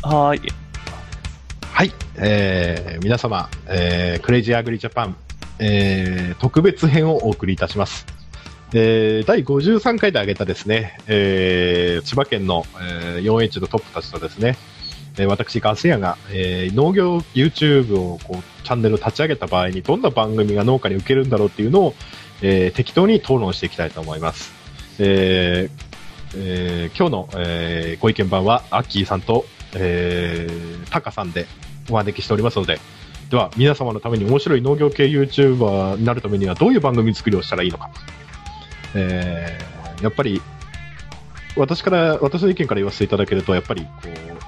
はい。はい、えー、皆様、えー、クレイジーアグリジャパン、えー、特別編をお送りいたします。えー、第53回で挙げたですね、えー、千葉県の、えー、4H のトップたちとですね、えー、私、ガス屋が、えー、農業 YouTube をこうチャンネルを立ち上げた場合にどんな番組が農家に受けるんだろうっていうのを、えー、適当に討論していきたいと思います。えーえー今日の、えーご意見番はアッキーさんと、えー、タカさんでお招きしておりますので、では皆様のために面白い農業系 YouTuber になるためにはどういう番組作りをしたらいいのか。えーやっぱり、私から、私の意見から言わせていただけると、やっぱり、こ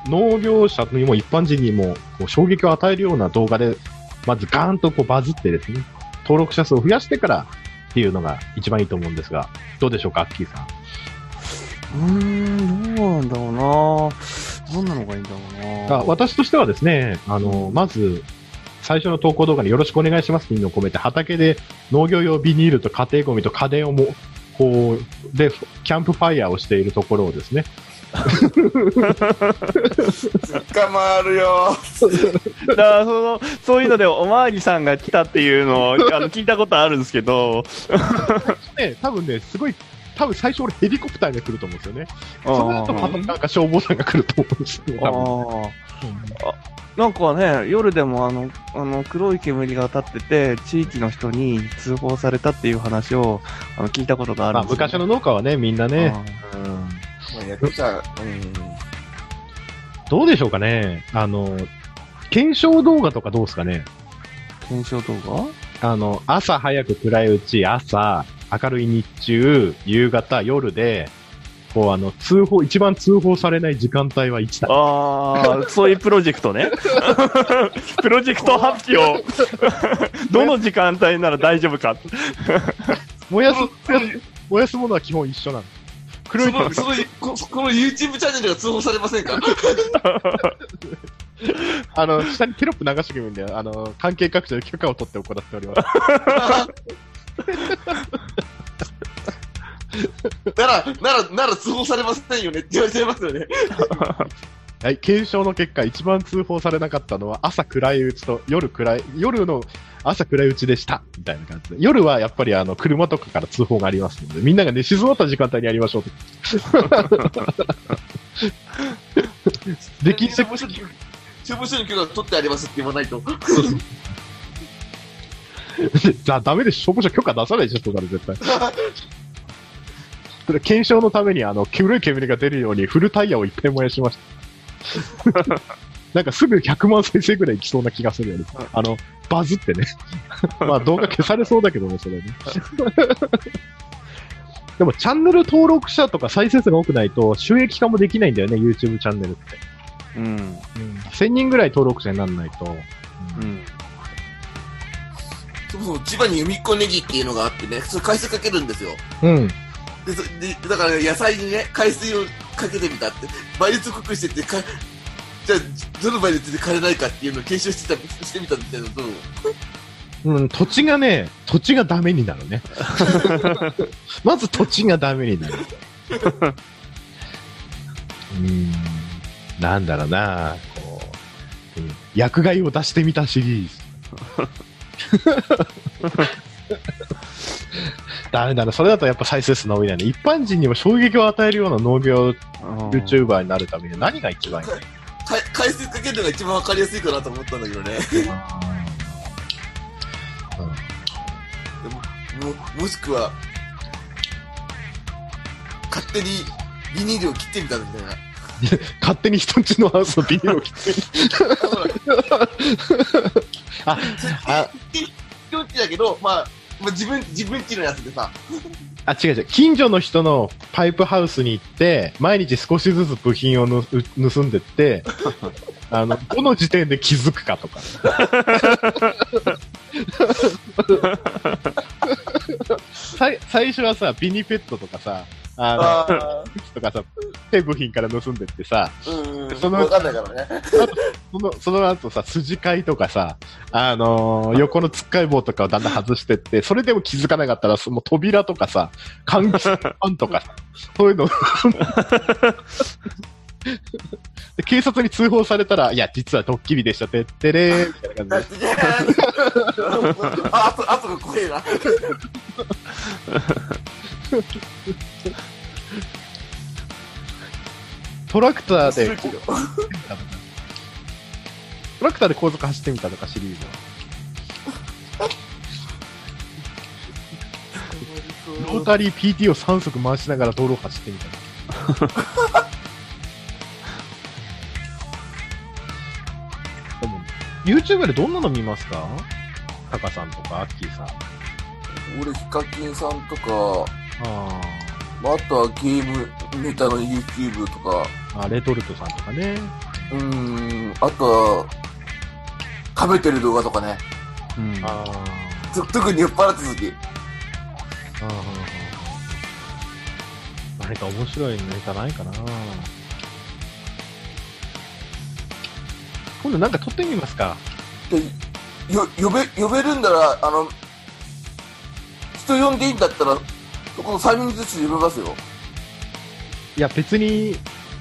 う、農業者にも一般人にも、こう、衝撃を与えるような動画で、まずガーンとこうバズってですね、登録者数を増やしてからっていうのが一番いいと思うんですが、どうでしょうか、アッキーさん。うーん、どうなんだろうなどんなのがいいんだろうな。あ私としてはですね、あの、まず、最初の投稿動画によろしくお願いしますっていうのを込めて、畑で農業用ビニールと家庭ゴミと家電をも、こう、で、キャンプファイヤーをしているところをですね、捕まるよ。だからその、そういうのでおまわりさんが来たっていうのをあの聞いたことあるんですけど、ね、多分ね、すごい、多分最初俺ヘリコプターが来ると思うんですよね。その後またなんか消防団が来ると思うんですよ。多分なんかね、夜でもあの、あの、黒い煙が立ってて、地域の人に通報されたっていう話を、あの、聞いたことがあるまあんですよ、昔の農家はね、みんなね、あうんまあ役者、うん。どうでしょうかね。あの、検証動画とかどうですかね。ー検証動画？あの、朝早く暗いうち、朝、明るい日中、夕方、夜で、こうあの、通報、一番通報されない時間帯はいつだああ、そういうプロジェクトね。プロジェクト発表。どの時間帯なら大丈夫か。燃やす、燃やすものは基本一緒なの。黒いその、その、ここの YouTube チャンネルが通報されませんか？あの、下にテロップ流してくれるんで、あの、関係各所で許可を取って行っております。なら、なら、なら通報されませんよねって言われちゃいますよね。はい、検証の結果、一番通報されなかったのは朝暗いうちと夜暗い、夜の朝暗いうちでした。みたいな感じで。夜はやっぱりあの、車とかから通報がありますので、みんながね、静まった時間帯にやりましょうと。でき消防署に、消防署に許可取ってありますって言わないと。じゃあダメで消防署許可出さないでしょ、そんなの絶対。それ検証のためにあの、黒い煙が出るようにフルタイヤをいっぱい燃やしました。なんかすぐ100万再生ぐらいいきそうな気がするよね。あの、バズってね。まあ動画消されそうだけどね、それね。でもチャンネル登録者とか再生数が多くないと収益化もできないんだよね、YouTube チャンネルって。うん。1000人ぐらい登録者にならないと。うん。そもそも千葉に海っこネギっていうのがあってね、それ海水かけるんですよ。うん。で、そでだから、野菜にね、海水をかけてみたって、倍率濃くしてって、かじゃあ、どの倍率で枯れないかっていうのを検証してたしてみたんですけど、どううん、土地がね、土地がダメになるね。まず土地がダメになる。うん、なんだろうな、こう、うん薬害を出してみたシリーズ。ダメだな、それだとやっぱ再生数伸びないね。一般人にも衝撃を与えるような農業 YouTuber になるためには何が一番いいの？か海水かけるのが一番わかりやすいかなと思ったんだけどね。でも、も、もしくは、勝手にビニールを切ってみたみたいな。勝手に人んちのハウスのビニールを切って あ、あ、人んちだけど、まあ、まあ、自分、自分ちのやつでさ、あ、違う違う。近所の人のパイプハウスに行って、毎日少しずつ部品をぬう盗んでって、あの、どの時点で気づくかとか。最最初はさ、ビニペットとかさ、あの、あとかさ、手部品から盗んでってさ、ーうん、そのわかんないからね。その、その後さ、筋飼いとかさ、あのー横のつっかい棒とかをだんだん外してって、それでも気づかなかったら、その扉とかさ、換気扇とかさ、そういうの、で警察に通報されたら、いや、実はドッキリでした、てってれー、みたいな感じで。あ、あと、あとが怖。トラクターで、トラクターで高速走ってみたとかシリーズは。ロータリー PT を3速回しながら道路を走ってみた。でも YouTube でどんなの見ますか？タカさんとかアッキーさん。俺、ヒカキンさんとか、あまあ、あとはゲームネタの YouTube とか、ーあ、レトルトさんとかね。うーん、あとは、食べてる動画とかね。うん。あつ特に酔っ払った時。あ。何か面白いネタないかな今度なんか撮ってみますかで、よ、呼べ、呼べるんなら、あの、人呼んでいいんだったら、そこの3人ずつ呼べますよ。いや、別に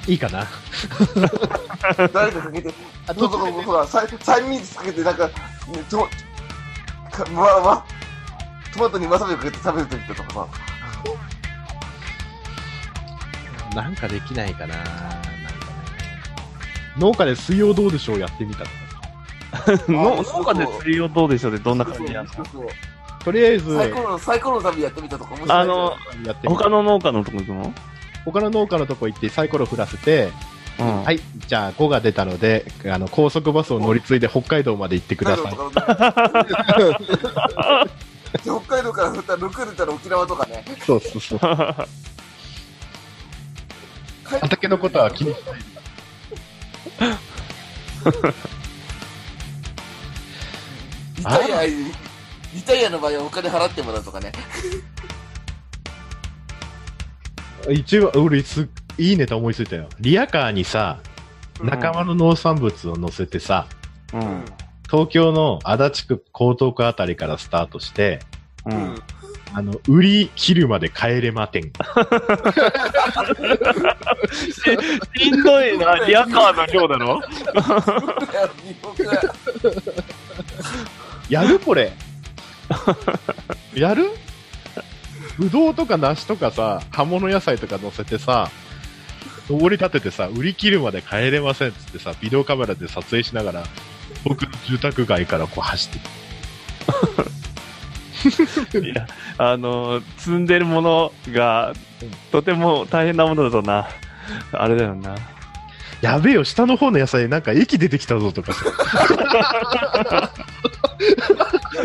いいかな。誰かかけて、あどうぞ、ほら、3, 三人ずつかけて、なんか、ね、と、かま、ま、トマトにわさびをかけて食べるときとかさ。なんかできないかななんかね。農家で水曜どうでしょうやってみたとか。の農家で水曜どうでしょうってどんな感じやんのとりあえず、サイコロの、サイコロの旅やってみたとか面白いあの、他の農家のとこ行くの他の農家のとこ行ってサイコロ振らせて、うん。はい、じゃあ5が出たので、あの、高速バスを乗り継いで北海道まで行ってください。北海道から降ったら6出たら沖縄とかね。そうそうそう。畑のことは気にしない。リタイア、リタイアの場合はお金払ってもらうとかね。一応、俺す、いいネタ思いついたよ。リアカーにさ、うん仲間の農産物を乗せてさ、うん。東京の足立区、江東区あたりからスタートして、う。うんん。あの、売り切るまで帰れまてん。しんどいな、リアカーの量だろ やるこれ。やる？ぶどうとか梨とかさ、葉物野菜とか乗せてさ、登り立ててさ、売り切るまで帰れませんっつってさ、ビデオカメラで撮影しながら、僕の住宅街からこう走って いや、あの、積んでるものが、とても大変なものだとな。あれだよな。やべえよ、下の方の野菜なんか液出てきたぞとかさ。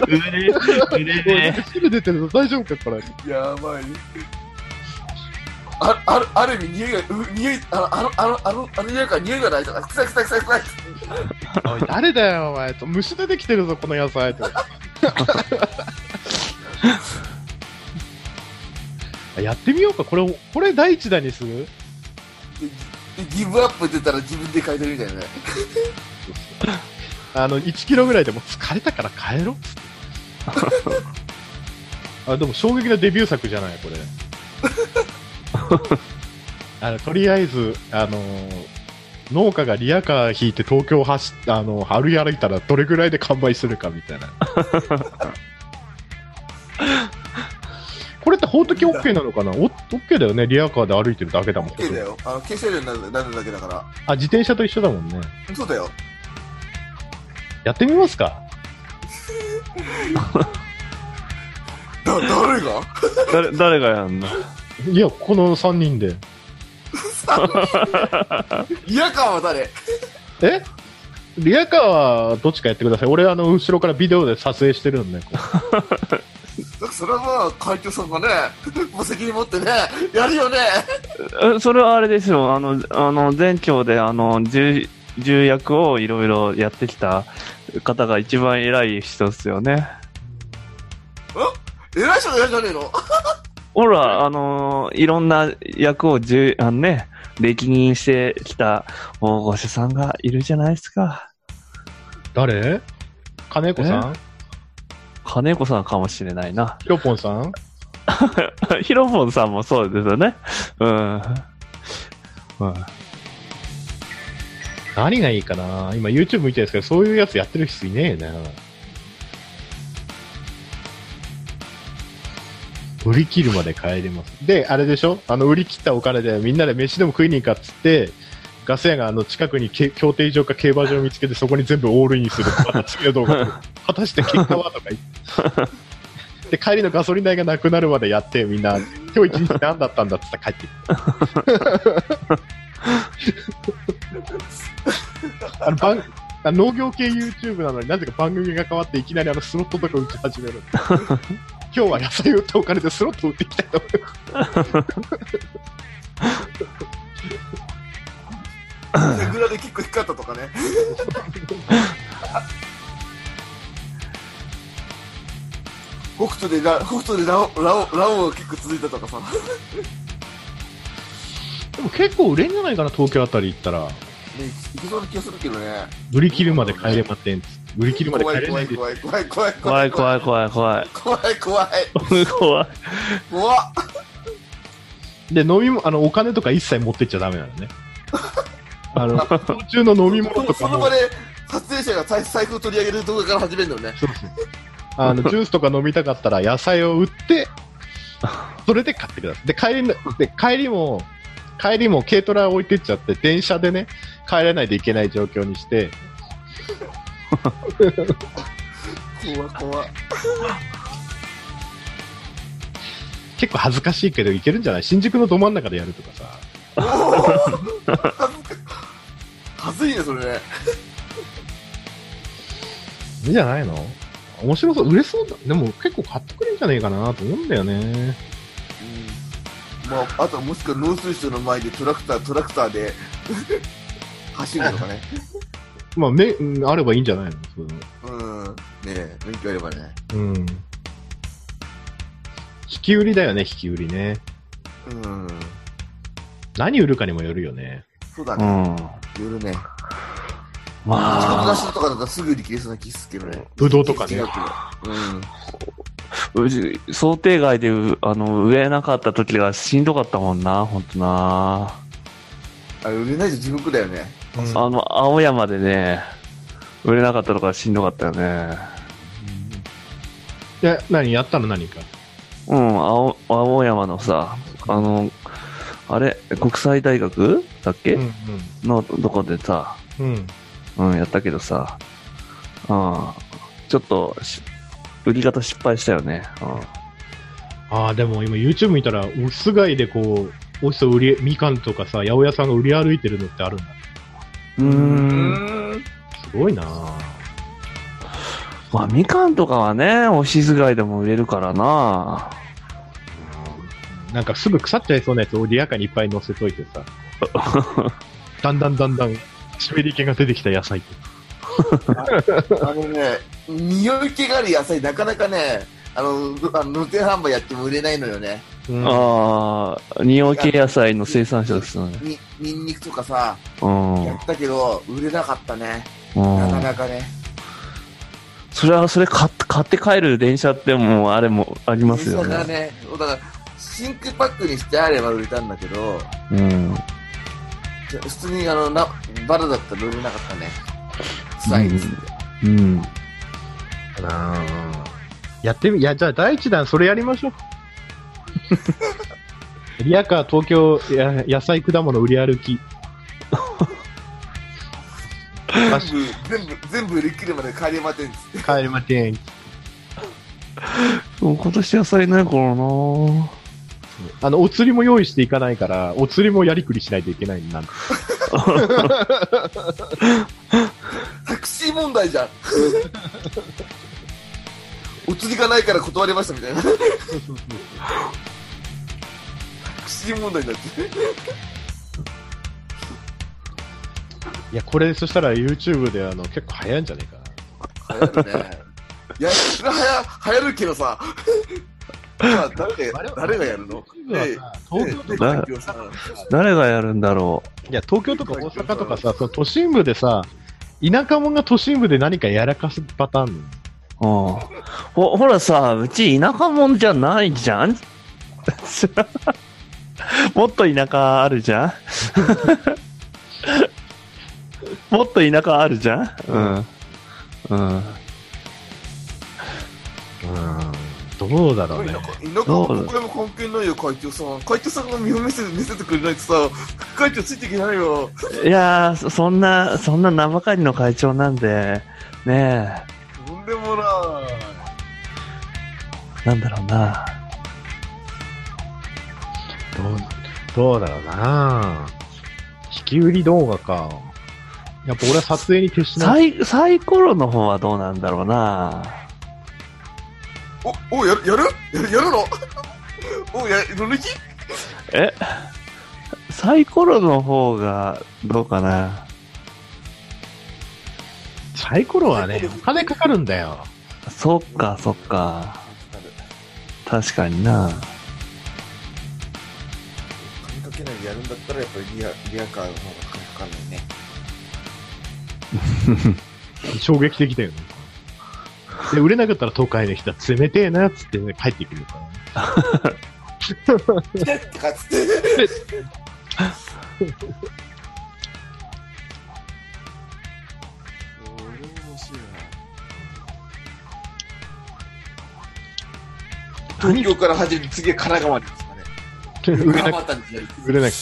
売れ、売れね。汁出てるぞ、大丈夫かこれ？やばい。ああるある意味、匂いが、う匂い、あの、あの、あの、あの、あの匂いから匂いがないとか、臭い臭い臭い臭い。おい、誰だよ、お前。と虫出てきてるぞ、この野菜。とやってみようか。これ、これ第一弾にするでギブアップ出たら自分で買い取るみたいなね。あの、1キロぐらいでもう疲れたから帰ろうっつって。あ、でも衝撃のデビュー作じゃない、これ。あのとりあえず、あのー農家がリアカー引いて東京走っあの歩い歩いたらどれぐらいで完売するかみたいな。これって法的 OK なのかな？お ?OK だよね。リアカーで歩いてるだけだもん。OK だよ。あの、消せるようになるなるだけだから。あ、自転車と一緒だもんね。そうだよ。やってみますか だ、誰が？誰、誰がやんの？いや、この3人で。リアカーは誰？え？リアカーはどっちかやってください。俺、あの、後ろからビデオで撮影してるんで。こうだからそれはまあ、会長さんがね、もう責任持ってね、やるよね。えそれはあれですよ。あの、あの、前長で、あの、重、重役をいろいろやってきた方が一番偉い人ですよね。偉い人じゃねえの？ほら、あのいろんな役をじゅ、あのね、歴任してきた大御所さんがいるじゃないですか。誰？金子さん？金子さんかもしれないな。ヒロポンさん？ヒロポンさんもそうですよね。うん。うん。何がいいかな？今 YouTube 見てるんですけど、そういうやつやってる人いねえな。売り切るまで帰れます。で、あれでしょ？あの、売り切ったお金でみんなで飯でも食いに行かっつって、ガス屋があの近くにけ競艇場か競馬場を見つけてそこに全部オールインする。また次の動画。果たして結果は？とか言って。で、帰りのガソリン代がなくなるまでやって、みんな、今日一日何だったんだって言ったら帰って。あの番あ農業系 YouTube なのになぜか番組が変わっていきなりあのスロットとか打ち始める。今日は野菜売ったお金でスロット打っていきたいと思います。手ぐらで結構光ったとかね。北斗でラ、北斗でラオ、ラオ、ラオが結構続いたとかさ。でも結構売れんじゃないかな、東京あたり行ったら。ね、いけそうな気がするけどね。売り切るまで帰れません。売り切るまで帰れないです。怖い怖い怖い怖い怖い怖い怖い怖い。怖い怖い怖い。怖っで、飲み物、あの、お金とか一切持ってっちゃダメなのね。あの、途中の飲み物とかもその場、で撮影者が財財布を取り上げる動画から始めるのね。そうそうあの、ジュースとか飲みたかったら野菜を売って、それで買ってください。で、帰りの、で、帰りも、帰りも軽トラ置いてっちゃって、電車でね、帰らないといけない状況にして、怖怖結構恥ずかしいけどいけるんじゃない？新宿のど真ん中でやるとかさ。はずいね、それね。いいんじゃないの？面白そう、売れそうだ。でも結構買ってくれんじゃねえかなと思うんだよね。うん。まあ、あとはもしくは農水省の前でトラクター、トラクターで 走るのかね。まあ、め、うんあればいいんじゃないの？そういうのうん。ねえ、免許あればね。うん。引き売りだよね、引き売りね。うん。何売るかにもよるよね。うそうだね。ん。夜ね。ま仕事出あ、しとかだったらすぐ売り切れそうな気するけどね。ぶどうとかねうん。うち想定外でうあの売れなかった時がしんどかったもんな、ほんとな。あれ売れないと地獄だよね。あの、青山でね、売れなかったとかしんどかったよね。いや、何やったの何か？うん、青青山のさ、あの、あれ、国際大学？だっけ、うんのどこでさ、うん。うん。うん、やったけどさ、うん、ちょっとし、売り方失敗したよね。ああ、でも今 YouTube 見たら、オフィス街でこう、オフィスを売り、みかんとかさ、八百屋さんが売り歩いてるのってあるんだ。うん。うーん。ん。すごいなぁまあ、みかんとかはね、オフィス街でも売れるからな。なんかすぐ腐っちゃいそうなやつをリアカーにいっぱい乗せといてさ。だんだんだんだん、湿り気が出てきた野菜って。あのね、匂い気がある野菜、なかなかね、あの、あの露店販売やっても売れないのよね。うんああ、匂い系野菜の生産者ですよね。に、ニンニクとかさ、うん。やったけど、売れなかったね。うなかん。なかね。それは、それ買って、買って帰る電車ってもう、あれもありますよね。電車がね、だから、真空パックにしてあれば売れたんだけど、うん。普通にあの、な、バラだったら売れなかったね。臭い。うん。かなぁやってみ、いや、じゃあ第一弾それやりましょう。リアカー東京や野菜果物売り歩き。全部、全部、全部売り切るまで帰りませんっつって。帰りません。今年野菜ないからなあの、お釣りも用意していかないから、お釣りもやりくりしないといけないんなんタクシー問題じゃん。お釣りがないから断りましたみたいな。タクシー問題になって。いや、これ、そしたら YouTube であの、結構早いんじゃねえかな。流行るね。いや、それはや流行るけどさ。まあ、誰が、誰がやるの？ええ東京とか、誰がやるんだろいや、東京とか大阪とかさ、その都心部でさ、田舎者が都心部で何かやらかすパターン。う。うん。ほ、ほらさ、うち田舎者じゃないじゃん もっと田舎あるじゃん もっと田舎あるじゃんうん。うん。うん。どうだろうね。田舎、田舎はこれも関係ないよ、会長さん。会長さんが見本見せ見せてくれないとさ、副会長ついていけないよ。いやー、そそんな、そんな名ばかりの会長なんで、ねとんでもない。え、なんだろうな。どう、どうだろうな引き売り動画か。やっぱ俺は撮影に徹しない。サイ、サイコロの方はどうなんだろうな。お、お、やる、やる？やるやるの？お、や、乗り気？え？サイコロの方がどうかな？サイコロはね、お金かかるんだよ。そっか、そっか。確かにな。金かけないでやるんだったら、やっぱりリア、リアカーの方が金かかんないね。衝撃的だよね。で、売れなかったら都会の人は冷てえなっつって、ね、帰ってくるから。かつって。東京から始めて次は神奈川ですかね。横浜あたりで。売れなく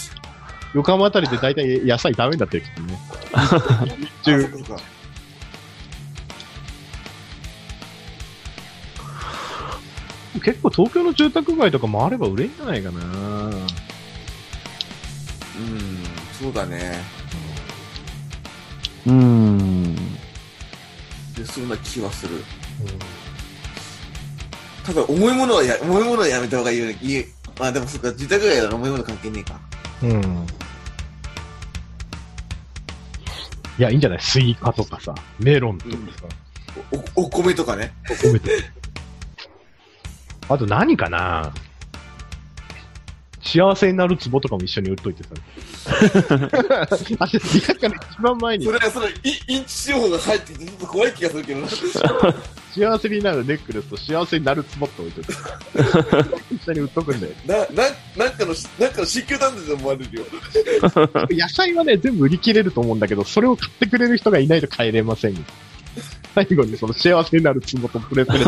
横浜あたりで大体野菜ダメだってるけどね。あそっかそ結構東京の住宅街とかもあれば売れんじゃないかな。うん、そうだね。うーん。で、そんな気はする。ただ、重いものはや、重いものはやめた方がいいよね。まあでもそっか、住宅街なら重いもの関係ねえか。うん。いや、いいんじゃない？スイカとかさ、メロンとかさ、お、お米とかね。お米とか。あと何かな？幸せになる壺とかも一緒に売っといてさ。あれ、リアから一番前にそれは、その、イインチ情報が入ってきて、ちょっと怖い気がするけどな。幸せになるネックレスと幸せになる壺って置いといて。一緒に売っとくんだよ。な、な、なんかの、なんかの新旧団体で思われるよ。野菜はね、全部売り切れると思うんだけど、それを買ってくれる人がいないと帰れませんよ。最後にその幸せになる壺とプレプレ。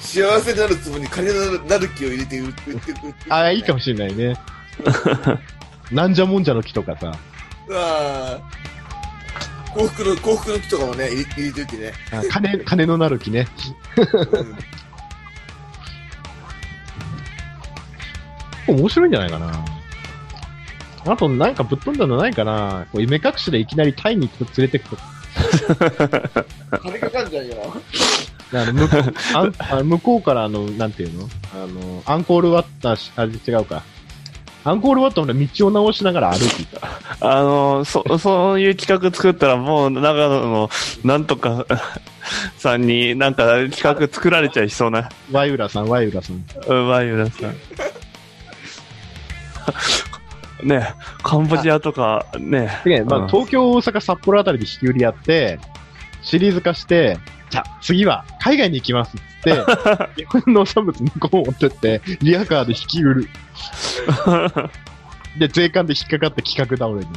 幸せになるつもりに金になる気を入れて売って、売って、売って。ああ、いいかもしれないね。なんじゃもんじゃの木とかさ、ああ。幸福の、幸福の木とかもね、入れ入れておいてね。あ金、金のなる木ね。うん面白いんじゃないかな。あと、なんかぶっ飛んだのないかな。こう目隠しでいきなりタイに連れてくと。金かかんじゃんよ。あの向こうあ 向こうからあの、なんていうの？あの、アンコールワッターし、あ、違うか。アンコールワッターの道を直しながら歩いていた。あの、そ、そういう企画作ったらもう長野のなんとかさんになんか企画作られちゃいそうな。ワイウラさん、ワイウラさん。うん、ワイユラさん。ねカンボジアとか、ねで、まあ、うん東京、大阪、札幌あたりで引き売りやって、シリーズ化して、じゃあ、次は海外に行きますっつって、日本の農産物向こう持ってって、リアカーで引き売る。で、税関で引っかかって企画倒れる。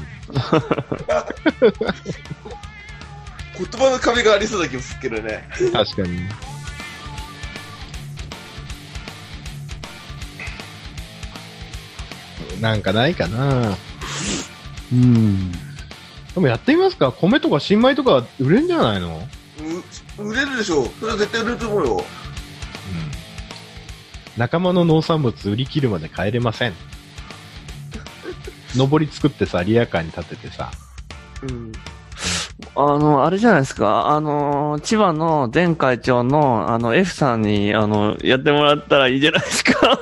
言葉の壁がありそうな気もするけどね。確かに。なんかないかなうん。でもやってみますか米とか新米とか売れんじゃないの？う売れるでしょ。それは絶対売れると思うよ。仲間の農産物売り切るまで帰れません。上り作ってさ、リアカーに立ててさ。うん。あの、あれじゃないですか。あの、千葉の前会長の、あの、F さんに、あの、やってもらったらいいじゃないですか。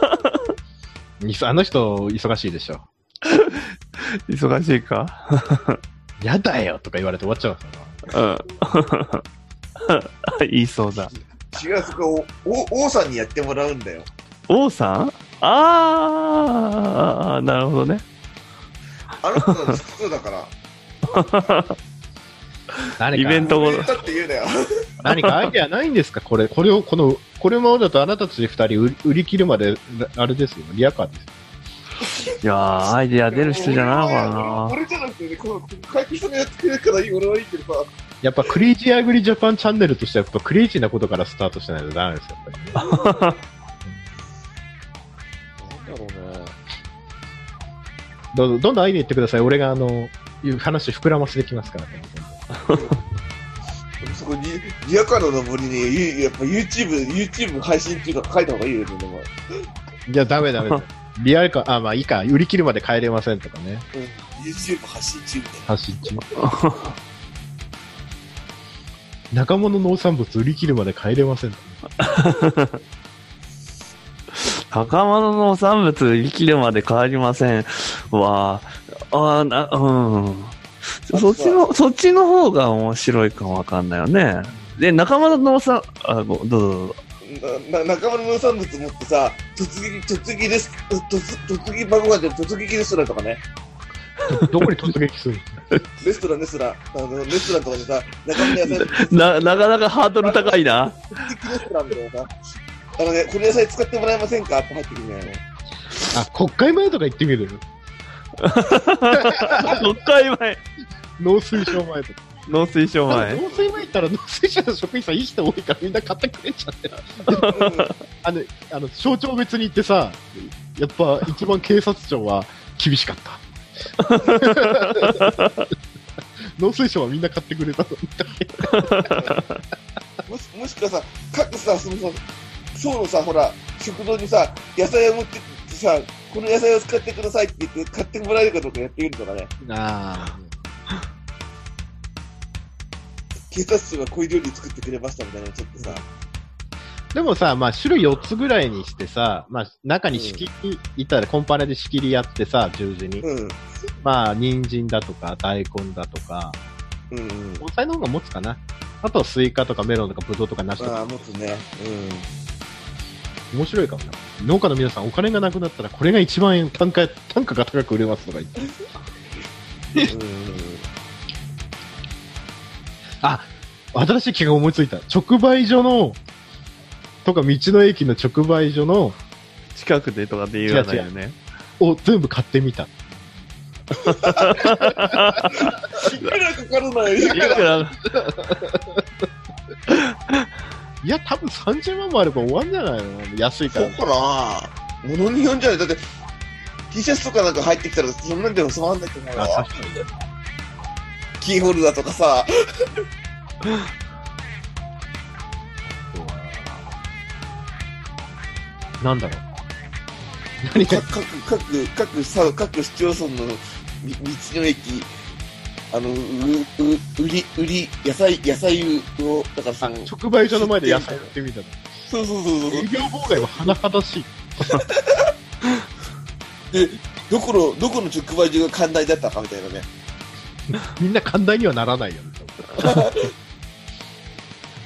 あの人、忙しいでしょ。忙しいか？やだよとか言われて終わっちゃうからうん。言いそうだ。違う、そこ王さんにやってもらうんだよ。王さん？あー、なるほどね。あの人のそうだから。何かイベント後言ったって言うなよ。何かアイデアないんですか？これ、これを、この、これままだとあなたたち二人売り売り切るまで、あれですよ、リアカーですよ。いやー、アイデア出る人じゃないのかな。俺じゃなくてね、この、会計さんがやってくれるからいい、俺はいいけどさ。やっぱクレイジーアグリジャパンチャンネルとしては、やっぱクレイジーなことからスタートしないとダメですよ、やっぱりね。なんだろうね。どうぞ、どんどんアイデア言ってください。俺があの、いう話膨らませてきますから、そこに、リアカードの森に、ゆやっぱ YouTube、YouTube 配信っていうか書いた方がいいよね、でも。いや、ダメダメ。リアルか、あ、まあいいか、売り切るまで帰れませんとかね。うん。YouTube 配信中みたいな。発信中。仲間の農産物売り切るまで帰れませんとか。高間の農産物売り切るまで帰りません。わあ、あーな、うん。そっちの、そっちの方が面白いかもわかんないよね。で、仲間の農産、あ、ごどうぞどうぞ。なな仲間の農産物持ってさ、突撃、突撃レス、突突撃番号が出る突撃レストランとかね。どこに突撃するレストラン、レストラン。あの、レストランとかでさ、仲間の野菜、突 な、なかなかハードル高いな。撃レストランみたいなさ。あのね、この野菜使ってもらえませんか？って入ってくるんだよね。あ、国会前とか行ってみる？国会前。農水省前とか。農水省前。農水前行ったら農水省の職員さんいい人多いからみんな買ってくれちゃって。あの、あの、省庁別に行ってさ、やっぱ一番警察庁は厳しかった。農水省はみんな買ってくれたのもしもしくはさ、各さ、そのさ、省のさ、ほら、食堂にさ、野菜を持ってってさ、この野菜を使ってくださいって言って買ってもらえるかどうかやってみるとかね。あ警察庁がこういう料理作ってくれましたみたいなのちょっとさ、でもさ、まあ種類4つぐらいにしてさ、まあ中に仕切り、いったらコンパネで仕切りやってさ、十字に。うん。まあ人参だとか大根だとか、うんうん。根菜の方が持つかな。あとはスイカとかメロンとかブドウとか梨とかああ、もっとね。面白いかもな。農家の皆さんお金がなくなったらこれが一番円単価、単価が高く売れますとか言って。あ、新しい企画思いついた。直売所の、とか道の駅の直売所の、近くでとかで言わないよね。を全部買ってみた。いくらかかるのよ、いいくら？いや、多分30万もあれば終わんじゃないの？安いから。そうかな物によんじゃないだって、T シャツとかなんか入ってきたら、そんなんでも済まんないと思うよ。キーホルダーとかさ、なんだろう。何が？各、各、各、各市町村のみ道の駅、あの、う、う、売り、売り、野菜、野菜を、だからその、直売所の前で野菜売ってみたの。そうそうそうそう営。業妨害は甚だしい。で、どこの、どこの直売所が寛大だったかみたいなね。みんな寛大にはならないよね。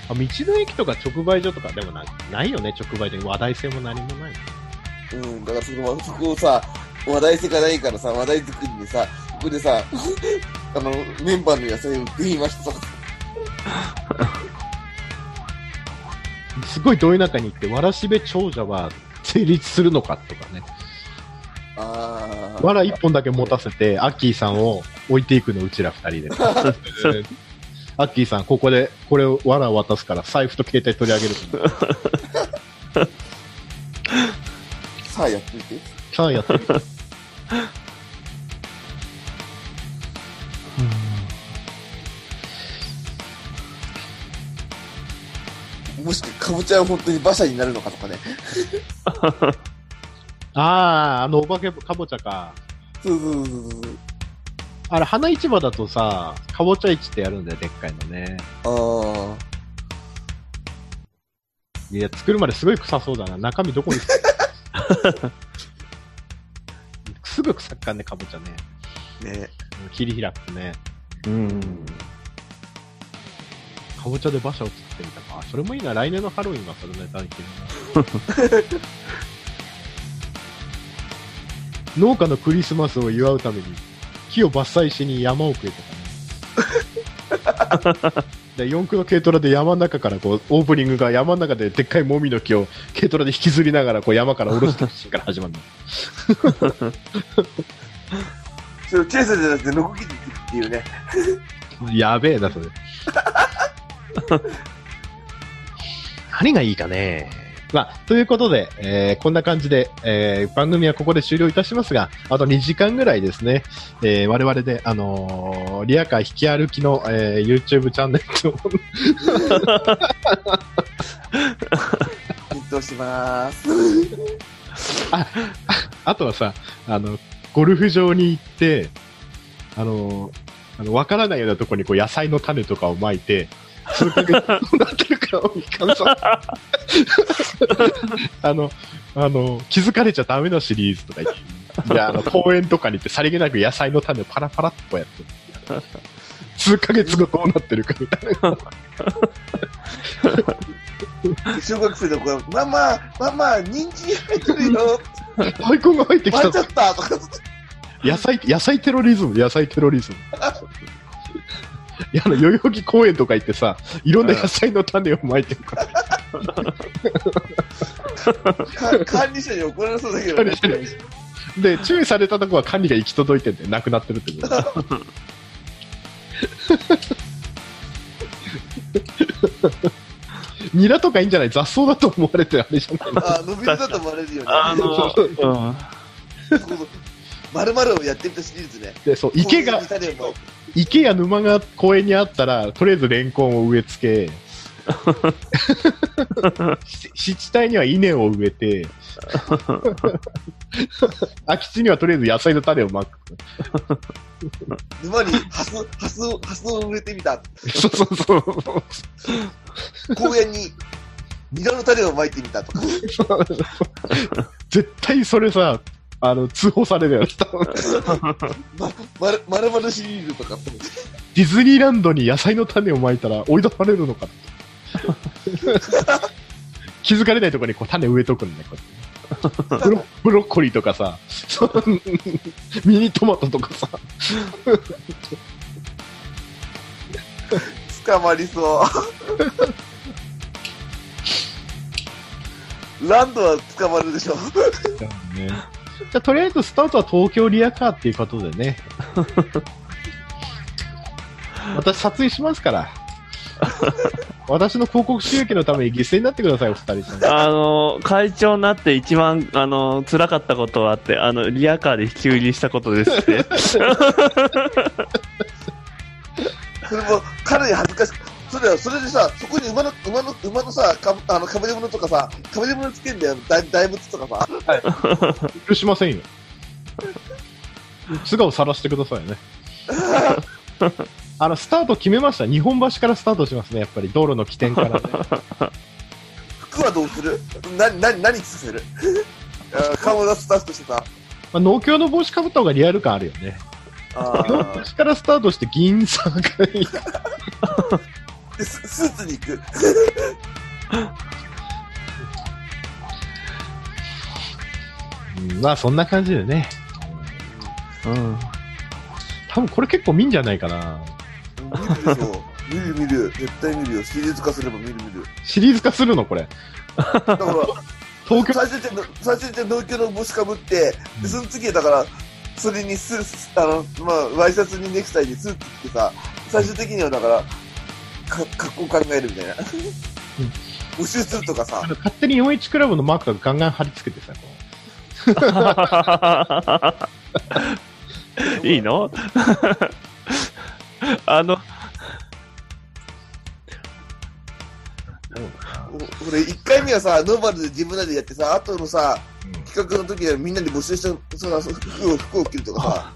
あ道の駅とか直売所とかでもないないよね、直売所に話題性も何もない。うん、だからその、そこをさ、話題性がないからさ、話題作りでさ、ここでさ、あの、メンバーの野菜を売ってみましたとか。すごいど田舎に行って、わらしべ長者は成立するのかとかね。ああ。わら一本だけ持たせて、アッキーさんを置いていくの、うちら二人で。アッキーさん、ここで、これを、わらを渡すから、財布と携帯取り上げる。さあやってみて。さあ、やってみて。かかぼちゃは本当に馬車になるのかとかね。ああ、あの、お化けかぼちゃか。そうそうそうそう。あれ、花市場だとさ、かぼちゃ市ってやるんだよ、でっかいのね。あいや、作るまですごい臭そうだな。中身どこにす ぐ臭っかんね、かぼちゃね。あ。ね切り開くとね。うん。かぼちゃで馬車を作ってみたか。それもいいな。来年のハロウィンはそれネタに切るな。農家のクリスマスを祝うために、木を伐採しに山奥へとかね。で四駆の軽トラで山の中からこうオープニングが山の中ででっかいもみの木を軽トラで引きずりながらこう山から下ろすシーンから始まるの。それをチェイスじゃなくて、ノコギリっていうね。やべえな、それ。何がいいかね。まあ、ということで、えーこんな感じで、えー番組はここで終了いたしますが、あと2時間ぐらいですね、えー我々で、あのーリアカー引き歩きの、えー YouTube チャンネルを検討しまーす。あとはさ、あの、ゴルフ場に行って、あの、あの、わからないようなところにこう野菜の種とかをまいて、それがどうなってるかを見かんさあの、あの、気づかれちゃダメなシリーズとか言って、で、あの、公園とかに行ってさりげなく野菜の種をパラパラっとこうやって、数ヶ月後どうなってるかみたいな。小学生の子が、ママ、ママ、人参入ってるよ。大根が入ってきた割れちゃったとか。野菜、野菜テロリズム、野菜テロリズム。いや、あの、代々木公園とか行ってさ、いろんな野菜の種をまいてるから、か管理者に怒られそうだけどね。で、注意されたとこは管理が行き届いてて、なくなってるってこと。ニラとかいいんじゃない？雑草だと思われてあれじゃないの？あ、伸びるだと思われるよね。あの、うん。まるまるをやってみたシリーズね。で、そう、池が池や沼が公園にあったら、とりあえずレンコンを植え付け、し湿地帯には稲を植えて、空き地にはとりあえず野菜の種をまく。沼にハス、ハスを、ハスを植えてみた。そうそうそう。公園にニラの種をまいてみたとか。絶対それさ、あの、通報されるよ。ま、まる、まるまるシリーズとか。ディズニーランドに野菜の種をまいたら追い出されるのか 気づかれないところにこう種植えとくんだよ、こうやってブロブロッコリーとかさ、ミニトマトとかさ、捕まりそう。ランドは捕まるでしょ。ね、じゃあとりあえずスタートは東京リアカーっていうことでね。私撮影しますから。私の広告収益のために犠牲になってください、お二人さん。あの、会長になって一番、あの、辛かったことはあって、あの、リアカーで引き売りしたことですって。それも、かなり恥ずかしく。それは、それでさ、そこに馬の、馬の、馬のさ、かあの、かぶり物とかさ、かぶり物つけんだよ。大大仏とかさ。許しませんよ。素顔さらしてくださいね。あの、スタート決めました。日本橋からスタートしますね。やっぱり道路の起点から、ね。服はどうする？な、な、何着させる？あ顔を出すスタッフとしてさ。まあ、農協の帽子かぶった方がリアル感あるよね。あ農ー協からスタートして銀座がいい。でススーツに行く。う んまあ、そんな感じでね。うん。多分これ結構見んじゃないかな。見るでしょ。見る見る。絶対見るよ。シリーズ化すれば見る見る。シリーズ化するのこれ。だから、東京、最初って、最初って農協の帽子かぶって、で、その次だから、それにスーツ、あの、まあ、ワイシャツにネクタイでスーツ着てさ、最終的にはだから、か、格好考えるみたいな。募集するとかさ。あ、の勝手に41クラブのマークがガンガン貼り付けてさ、こ いいの？あの、お俺、1回目はさ、ノーマルで自分らでやってさ、後のさ、う、企画の時はみんなで募集した、その服を、服を着るとかさ、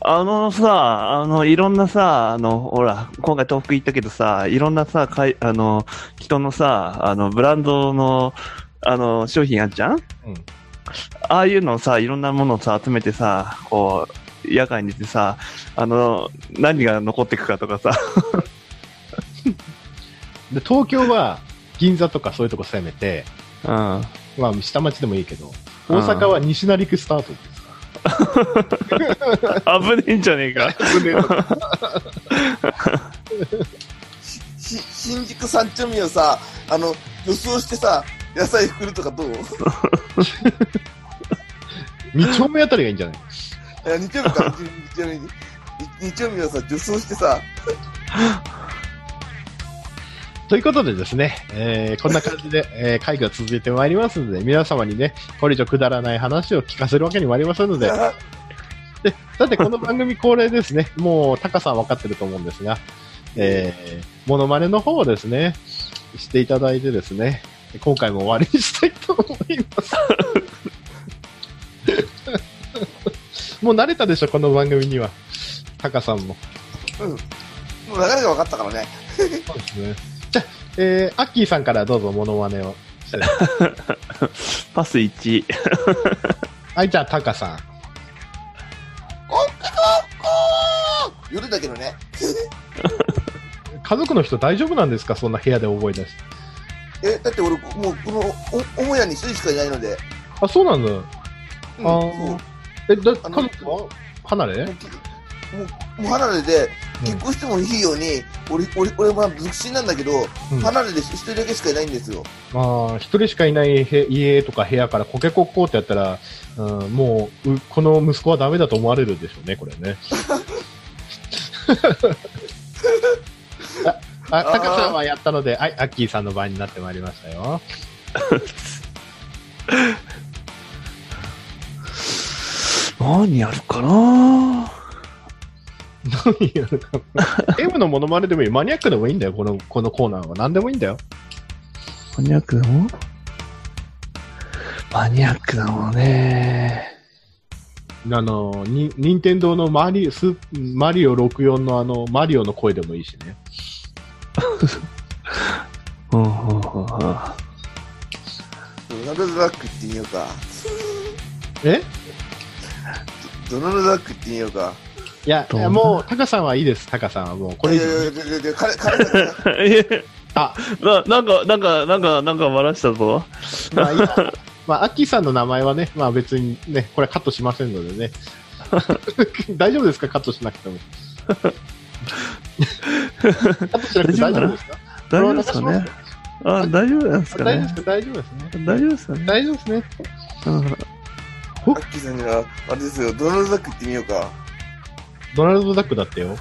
あのさ、あの、いろんなさ、あの、ほら、今回東北行ったけどさ、いろんなさ、かいあの、人のさ、あの、ブランドの、あの、商品あんじゃん？うん。ああいうのをさ、いろんなものをさ、集めてさ、こう、野外に出てさ、あの、何が残っていくかとかさ、で、東京は銀座とかそういうとこ攻めて、うん。まあ、下町でもいいけど、大阪は西成区スタートです。か危ねえんじゃねえか。新宿三丁目をさ、あの、予想してさ、野菜振るとかどう？二丁目あたりがいいんじゃない？いや日曜日か、日日曜日に。日曜日をさ、女装してさ、ということでですね、えーこんな感じで、えー会が続いてまいりますので、皆様にね、これ以上くだらない話を聞かせるわけにもありませんので、で、さてこの番組恒例ですね、もうタカさん分かってると思うんですが、えー、モノマネの方をですね、していただいてですね、今回も終わりにしたいと思います。もう慣れたでしょ、この番組には。タカさんも。うん。もう流れが分かったからね。そうですね。じゃあ、えー、アッキーさんからどうぞモノマネを。パス1。はい、じゃあタカさん。夜だけどね。家族の人大丈夫なんですか？そんな部屋で覚え出して。え、だって俺、もう、この、お、母屋に一人しかいないので。あ、そうなんだ。うん、あえ、だ、家族は？離れ？もう離れで、うん結婚してもいいように、俺、俺、俺、まあ、独身なんだけど、うん離れで一人だけしかいないんですよ。まあ、一人しかいないへ家とか部屋からコケコッコーってやったら、うん、もうう、この息子はダメだと思われるでしょうね、これね。あ、あ、タカさんはやったので、はい、アッキーさんの番になってまいりましたよ。何やるかな何やるか。M のモノマネでもいい。マニアックでもいいんだよ、この、このコーナーは。何でもいいんだよ。マニアックだもんマニアックだもんね。あの、に、任天堂のマリスマリオ64のあの、マリオの声でもいいしね。ほ うほうほうほうドナルド・ダックってみようか。え？ドナルド・ダックってみようか。いや、もう、タカさんはいいです、タカさんはもう。これ以上いやいやいやいやいや彼、彼さんがいやあ、な、なんか、なんか、なんか、なんかバラしたぞ。まあいまあ、アッキーさんの名前はね、まあ別にね、これカットしませんのでね。大丈夫ですかカットしなくても。カットしなくて大丈夫ですか大丈夫ですかねあ、大丈夫なんですかね大丈夫ですか大丈夫ですね。大丈夫ですかね大丈夫ですね。うんアッキーさんには、あれですよ、ドナルド・ダックってみようか。ドナルド・ダックだってよ。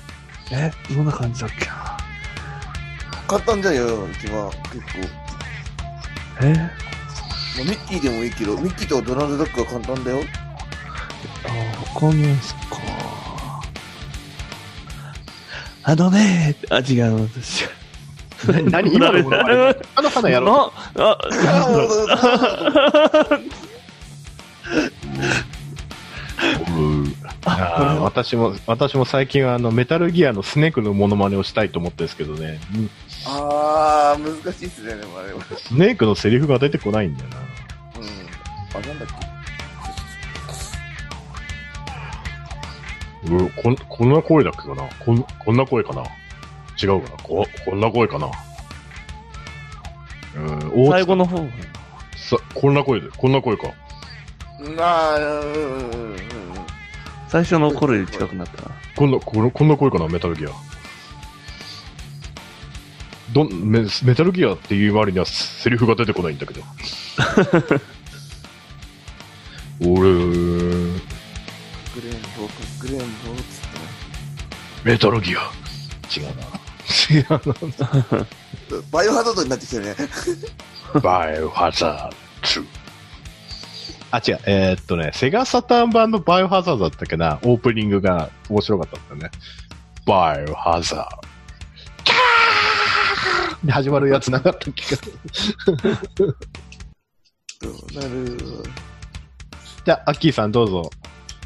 え、どんな感じだっけ？な簡単じゃんよ、一番。結構。え？まあ、ミッキーでもいいけど、ミッキーとドナルド・ダックは簡単だよ。あ、わかんないっすか。あのね、あ、違う、私。何？今のものあの花やろう。な、あ、ああー私も、私も最近はあの、メタルギアのスネークのモノマネをしたいと思ってるんですけどね。うんあー、難しいっすね、でもあれは。スネークのセリフが出てこないんだよな。うん。あ、なんだっうん、こん、こんな声だっけかな？こん、こんな声かな？違うかな？こ、こんな声かな？うん、大最後の方。さ、こんな声で、こんな声か。けなあ、うんうんうんうん。最初の頃より近くなった。こんな、この、こんな声かなメタルギア。どん、メ、メタルギアっていう割にはセリフが出てこないんだけど。俺、クレーンボ、クレーンボっつってね。メタルギア。違うな。違うな。バイオハザードになってきてるね。バイオハザード2。あ、違う。えーっとね、セガサターン版のバイオハザードだったっけな、オープニングが面白かったんだよね。バイオハザード。キャーで始まるやつなかったっけ？か。なる？じゃあ、アッキーさんどうぞ。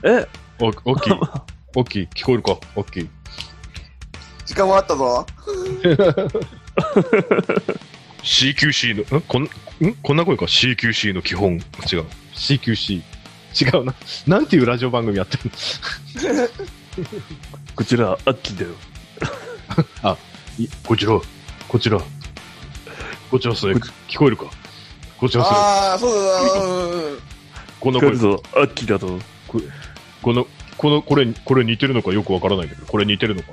え、お、オッキー。オッキー、聞こえるか？オッキー。時間もあったぞ。CQC の、ん？こん、ん？こんな声か ?CQC の基本。違う。CQC。違うな。なんていうラジオ番組やってるの？こちら、アッキーだよ。いこちら、こちら。こちらそれ、聞こえるか？こちらそれ。ああ、そうだ、うんうんうん。この声、ぞ、アッキーだと。この、この、これ、これ似てるのか？よくわからないけど、これ似てるのか？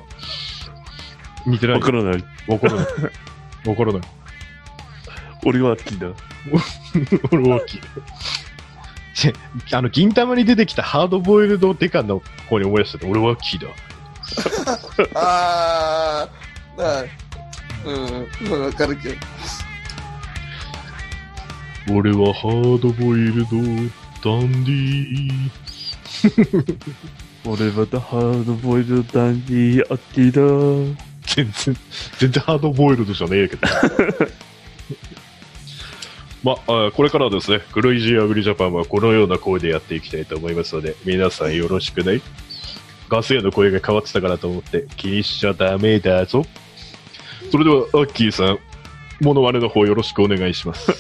似てない？わ。からない。わからない。わからない。俺は好きだ。俺は大きい。ち あの、銀玉に出てきたハードボイルドデカの方に思い出したって、俺はキーだ。ああ、うん、わかるけど。俺はハードボイルドダンディ俺はハードボイルドダンディーアッキーだ。全然、全然ハードボイルドじゃねえけど。まあ、あこれからはですね、クレイジーアグリジャパンはこのような声でやっていきたいと思いますので、皆さんよろしくね。ガス屋の声が変わってたからと思って気にしちゃダメだぞ。それでは、アッキーさん、モノマネの方よろしくお願いします。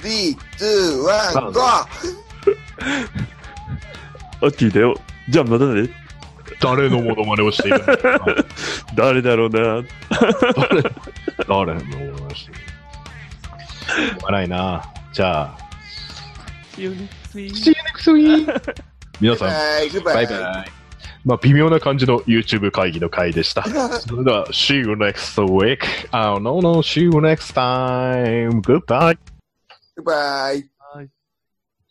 3、2、1、ゴー アッキーだよ。じゃあまたね。誰のモノマネをしているのか 誰だろうな。誰のモノマネをしているのかないな。じゃあ、See you next week. See you next week! 皆さん、バイ。バイ。まあ、微妙な感じの YouTube 会議の回でした。それでは、See you next week. Oh, no, no, see you next time. Goodbye. グッバイ。はい